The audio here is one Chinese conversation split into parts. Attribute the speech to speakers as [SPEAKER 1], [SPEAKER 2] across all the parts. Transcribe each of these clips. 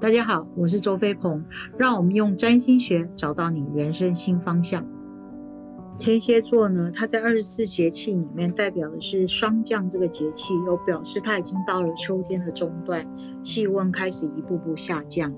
[SPEAKER 1] 大家好，我是周飞鹏，让我们用占星学找到你人生新方向。天蝎座呢，它在二十四节气里面代表的是霜降这个节气，又表示它已经到了秋天的中段，气温开始一步步下降。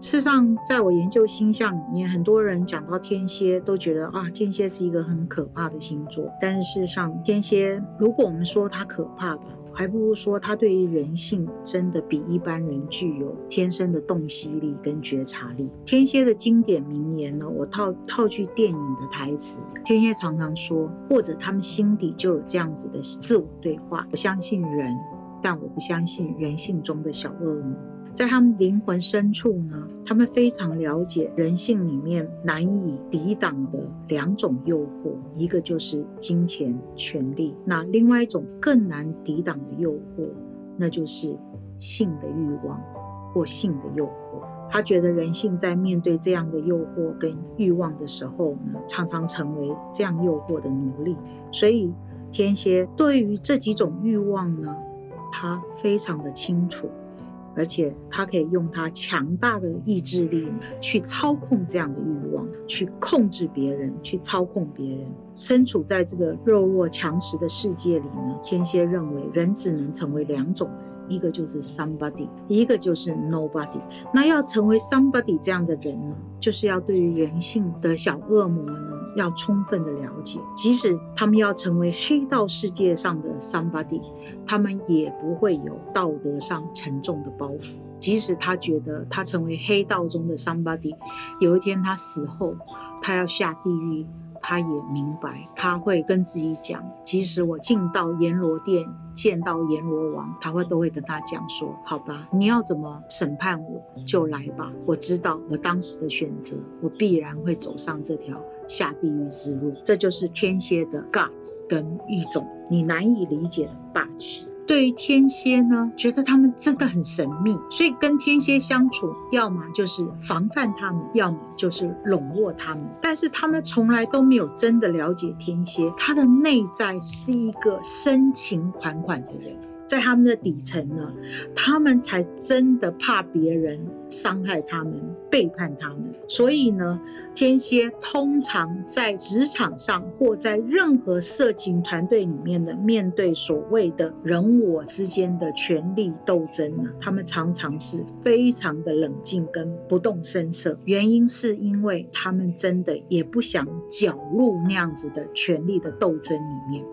[SPEAKER 1] 事实上，在我研究星象里面，很多人讲到天蝎都觉得啊，天蝎是一个很可怕的星座。但是事实上，天蝎如果我们说它可怕吧。还不如说，他对于人性真的比一般人具有天生的洞悉力跟觉察力。天蝎的经典名言呢，我套套句电影的台词，天蝎常常说，或者他们心底就有这样子的自我对话：我相信人，但我不相信人性中的小恶魔。在他们灵魂深处呢，他们非常了解人性里面难以抵挡的两种诱惑，一个就是金钱、权力；那另外一种更难抵挡的诱惑，那就是性的欲望或性的诱惑。他觉得人性在面对这样的诱惑跟欲望的时候呢，常常成为这样诱惑的奴隶。所以天蝎对于这几种欲望呢，他非常的清楚。而且他可以用他强大的意志力去操控这样的欲望，去控制别人，去操控别人。身处在这个弱肉强食的世界里呢，天蝎认为人只能成为两种人，一个就是 somebody，一个就是 nobody。那要成为 somebody 这样的人呢，就是要对于人性的小恶魔呢。要充分的了解，即使他们要成为黑道世界上的 somebody，他们也不会有道德上沉重的包袱。即使他觉得他成为黑道中的 somebody，有一天他死后，他要下地狱，他也明白，他会跟自己讲，即使我进到阎罗殿见到阎罗王，他会都会跟他讲说，好吧，你要怎么审判我就来吧，我知道我当时的选择，我必然会走上这条。下地狱之路，这就是天蝎的 guts 跟一种你难以理解的霸气。对于天蝎呢，觉得他们真的很神秘，所以跟天蝎相处，要么就是防范他们，要么就是笼络他们。但是他们从来都没有真的了解天蝎，他的内在是一个深情款款的人。在他们的底层呢，他们才真的怕别人伤害他们、背叛他们。所以呢，天蝎通常在职场上或在任何社情团队里面的面对所谓的人我之间的权力斗争呢，他们常常是非常的冷静跟不动声色。原因是因为他们真的也不想搅入那样子的权力的斗争里面。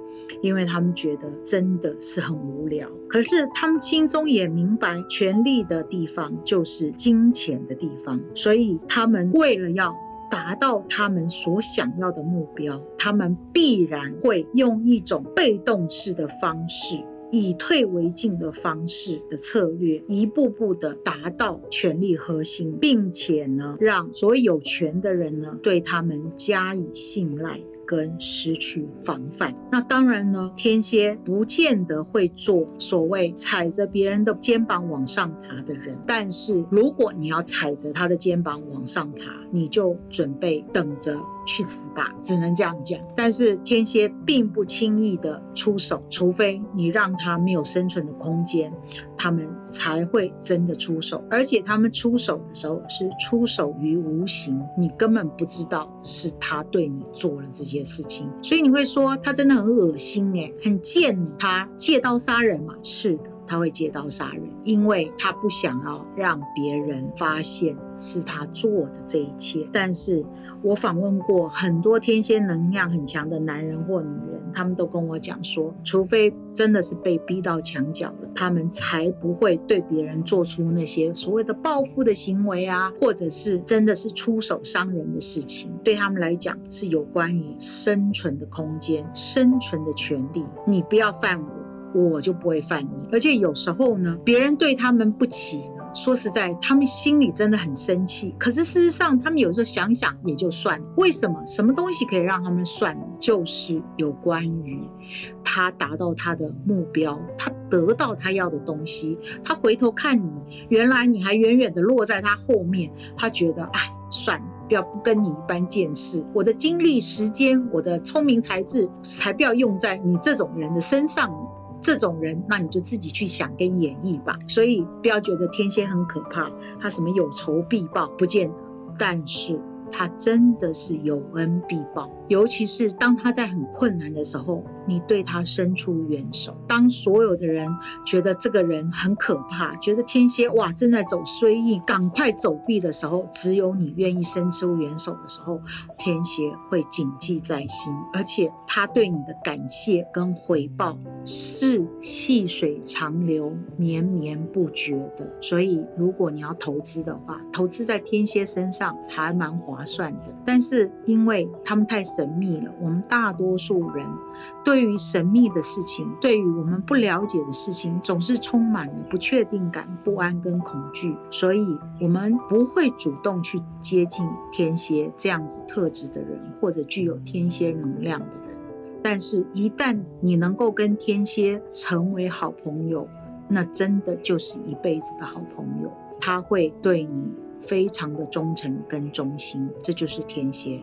[SPEAKER 1] 因为他们觉得真的是很无聊，可是他们心中也明白，权力的地方就是金钱的地方，所以他们为了要达到他们所想要的目标，他们必然会用一种被动式的方式，以退为进的方式的策略，一步步的达到权力核心，并且呢，让所有有权的人呢对他们加以信赖。跟失去防范，那当然呢，天蝎不见得会做所谓踩着别人的肩膀往上爬的人。但是如果你要踩着他的肩膀往上爬，你就准备等着去死吧，只能这样讲。但是天蝎并不轻易的出手，除非你让他没有生存的空间，他们才会真的出手。而且他们出手的时候是出手于无形，你根本不知道是他对你做了这些。事情，所以你会说他真的很恶心哎，很贱。他借刀杀人嘛？是的，他会借刀杀人，因为他不想要让别人发现是他做的这一切。但是我访问过很多天蝎能量很强的男人或女人，他们都跟我讲说，除非真的是被逼到墙角了，他们才不会对别人做出那些所谓的报复的行为啊，或者是真的是出手伤人的事情。对他们来讲，是有关于生存的空间、生存的权利。你不要犯我，我就不会犯你。而且有时候呢，别人对他们不起。说实在，他们心里真的很生气。可是事实上，他们有时候想想也就算了。为什么？什么东西可以让他们算？就是有关于他达到他的目标，他得到他要的东西。他回头看你，原来你还远远的落在他后面。他觉得，哎，算了，不要不跟你一般见识。我的精力、时间，我的聪明才智，才不要用在你这种人的身上。这种人，那你就自己去想跟演绎吧。所以不要觉得天蝎很可怕，他什么有仇必报，不见得。但是。他真的是有恩必报，尤其是当他在很困难的时候，你对他伸出援手。当所有的人觉得这个人很可怕，觉得天蝎哇正在走衰运，赶快走避的时候，只有你愿意伸出援手的时候，天蝎会谨记在心，而且他对你的感谢跟回报是细水长流、绵绵不绝的。所以，如果你要投资的话，投资在天蝎身上还蛮划。划算的，但是因为他们太神秘了，我们大多数人对于神秘的事情，对于我们不了解的事情，总是充满了不确定感、不安跟恐惧，所以我们不会主动去接近天蝎这样子特质的人，或者具有天蝎能量的人。但是，一旦你能够跟天蝎成为好朋友，那真的就是一辈子的好朋友，他会对你。非常的忠诚跟忠心，这就是天蝎。